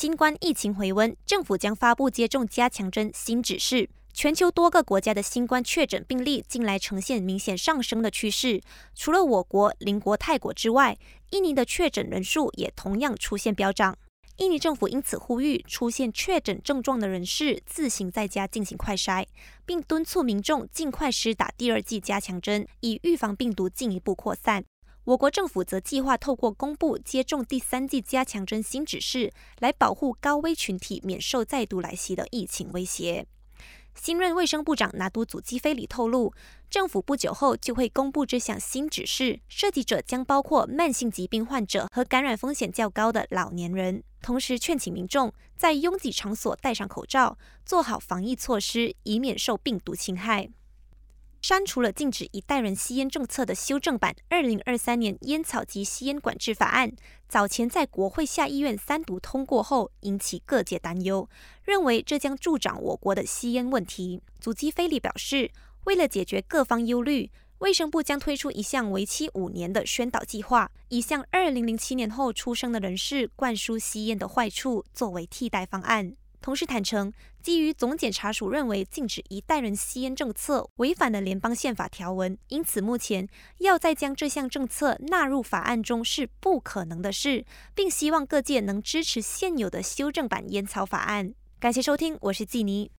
新冠疫情回温，政府将发布接种加强针新指示。全球多个国家的新冠确诊病例近来呈现明显上升的趋势。除了我国邻国泰国之外，印尼的确诊人数也同样出现飙涨。印尼政府因此呼吁出现确诊症状的人士自行在家进行快筛，并敦促民众尽快施打第二剂加强针，以预防病毒进一步扩散。我国政府则计划透过公布接种第三剂加强针新指示，来保护高危群体免受再度来袭的疫情威胁。新任卫生部长拿督祖基菲里透露，政府不久后就会公布这项新指示，涉及者将包括慢性疾病患者和感染风险较高的老年人。同时劝请民众在拥挤场所戴上口罩，做好防疫措施，以免受病毒侵害。删除了禁止一代人吸烟政策的修正版《二零二三年烟草及吸烟管制法案》，早前在国会下议院三读通过后，引起各界担忧，认为这将助长我国的吸烟问题。祖基菲利表示，为了解决各方忧虑，卫生部将推出一项为期五年的宣导计划，以向二零零七年后出生的人士灌输吸烟的坏处作为替代方案。同时坦诚，基于总检察署认为禁止一代人吸烟政策违反了联邦宪法条文，因此目前要再将这项政策纳入法案中是不可能的事，并希望各界能支持现有的修正版烟草法案。感谢收听，我是季妮。